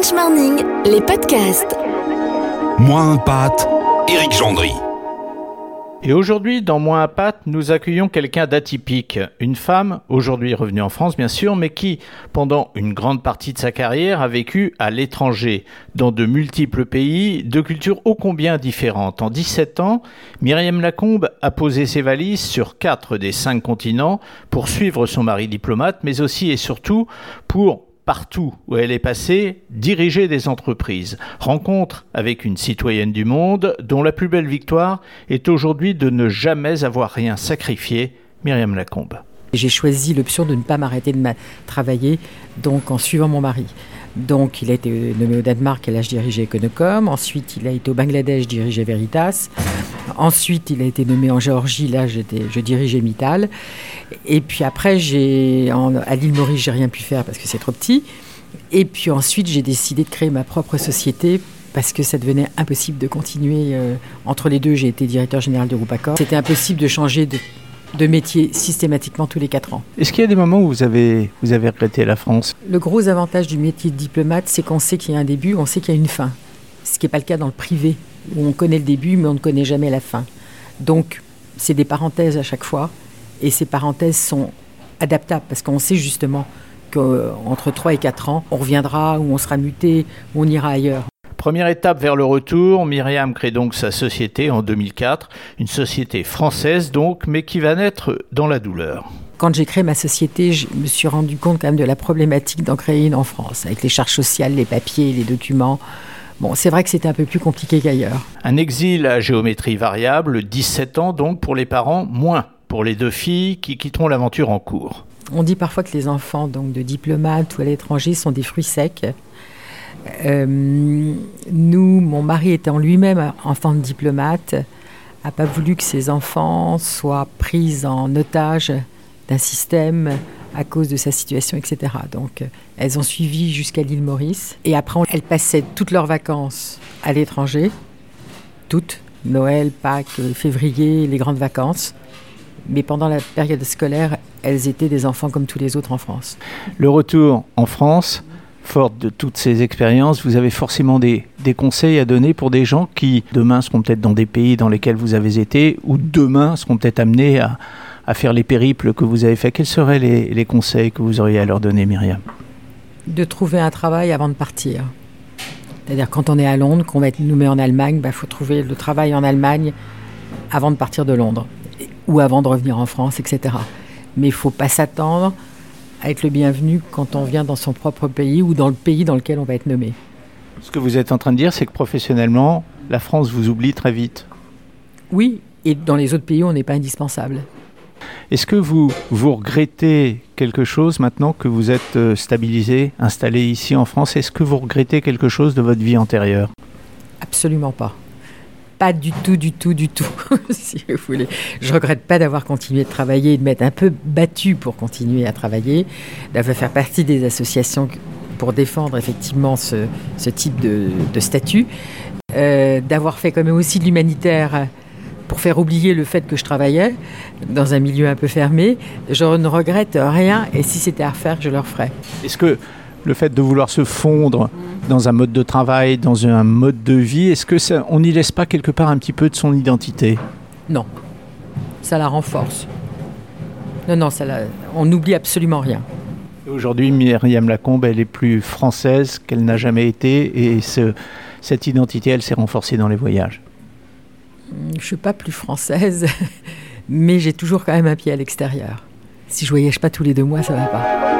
French Morning, les podcasts. Moins un pâte, Éric Gendry. Et aujourd'hui, dans Moins à pâte, nous accueillons quelqu'un d'atypique. Une femme, aujourd'hui revenue en France bien sûr, mais qui, pendant une grande partie de sa carrière, a vécu à l'étranger, dans de multiples pays, de cultures ô combien différentes. En 17 ans, Myriam Lacombe a posé ses valises sur quatre des cinq continents pour suivre son mari diplomate, mais aussi et surtout pour partout où elle est passée, diriger des entreprises. Rencontre avec une citoyenne du monde dont la plus belle victoire est aujourd'hui de ne jamais avoir rien sacrifié, Myriam Lacombe. J'ai choisi l'option de ne pas m'arrêter de travailler, donc en suivant mon mari. Donc, il a été nommé au Danemark et là, je dirigeais Econocom. Ensuite, il a été au Bangladesh, je Veritas. Ensuite, il a été nommé en Géorgie, là, je dirigeais Mittal. Et puis après, j'ai, à l'île Maurice, j'ai rien pu faire parce que c'est trop petit. Et puis ensuite, j'ai décidé de créer ma propre société parce que ça devenait impossible de continuer. Euh, entre les deux, j'ai été directeur général de groupe Accor. C'était impossible de changer de de métier systématiquement tous les 4 ans. Est-ce qu'il y a des moments où vous avez, vous avez regretté la France? Le gros avantage du métier de diplomate, c'est qu'on sait qu'il y a un début, on sait qu'il y a une fin. Ce qui n'est pas le cas dans le privé, où on connaît le début, mais on ne connaît jamais la fin. Donc, c'est des parenthèses à chaque fois, et ces parenthèses sont adaptables, parce qu'on sait justement qu'entre 3 et 4 ans, on reviendra, ou on sera muté, ou on ira ailleurs. Première étape vers le retour, Myriam crée donc sa société en 2004, une société française donc, mais qui va naître dans la douleur. Quand j'ai créé ma société, je me suis rendu compte quand même de la problématique d'en créer une en France, avec les charges sociales, les papiers, les documents. Bon, c'est vrai que c'était un peu plus compliqué qu'ailleurs. Un exil à géométrie variable, 17 ans donc pour les parents, moins pour les deux filles qui quitteront l'aventure en cours. On dit parfois que les enfants donc de diplomates ou à l'étranger sont des fruits secs. Euh, nous, mon mari étant lui-même enfant de diplomate, n'a pas voulu que ses enfants soient pris en otage d'un système à cause de sa situation, etc. Donc, elles ont suivi jusqu'à l'île Maurice. Et après, elles passaient toutes leurs vacances à l'étranger. Toutes. Noël, Pâques, février, les grandes vacances. Mais pendant la période scolaire, elles étaient des enfants comme tous les autres en France. Le retour en France, forte de toutes ces expériences, vous avez forcément des, conseils à donner pour des gens qui demain seront peut-être dans des pays dans lesquels vous avez été ou demain seront peut-être amenés à, faire les périples que vous avez fait. Quels seraient les, conseils que vous auriez à leur donner, Myriam? De trouver un travail avant de partir. C'est-à-dire quand on est à Londres, qu'on va être nommé en Allemagne, il bah, faut trouver le travail en Allemagne avant de partir de Londres ou avant de revenir en France, etc. Mais il ne faut pas s'attendre à être le bienvenu quand on vient dans son propre pays ou dans le pays dans lequel on va être nommé. Ce que vous êtes en train de dire, c'est que professionnellement, la France vous oublie très vite. Oui, et dans les autres pays, on n'est pas indispensable. Est-ce que vous, vous regrettez quelque chose maintenant que vous êtes euh, stabilisé, installé ici en France? Est-ce que vous regrettez quelque chose de votre vie antérieure? Absolument pas. Pas du tout, du tout, du tout, si vous voulez. Je regrette pas d'avoir continué de travailler de m'être un peu battu pour continuer à travailler, d'avoir fait partie des associations pour défendre effectivement ce, type de, statut, euh, d'avoir fait quand même aussi de l'humanitaire pour faire oublier le fait que je travaillais dans un milieu un peu fermé. Je ne regrette rien et si c'était à refaire, je le referais. Est-ce que le fait de vouloir se fondre dans un mode de travail, dans un mode de vie, est-ce que ça, on n'y laisse pas quelque part un petit peu de son identité? Non, ça la renforce. Non, non, ça on n'oublie absolument rien. Aujourd'hui, Myriam Lacombe, elle est plus française qu'elle n'a jamais été, et ce, cette identité, elle s'est renforcée dans les voyages. Je suis pas plus française, mais j'ai toujours quand même un pied à l'extérieur. Si je voyage pas tous les deux mois, ça va pas.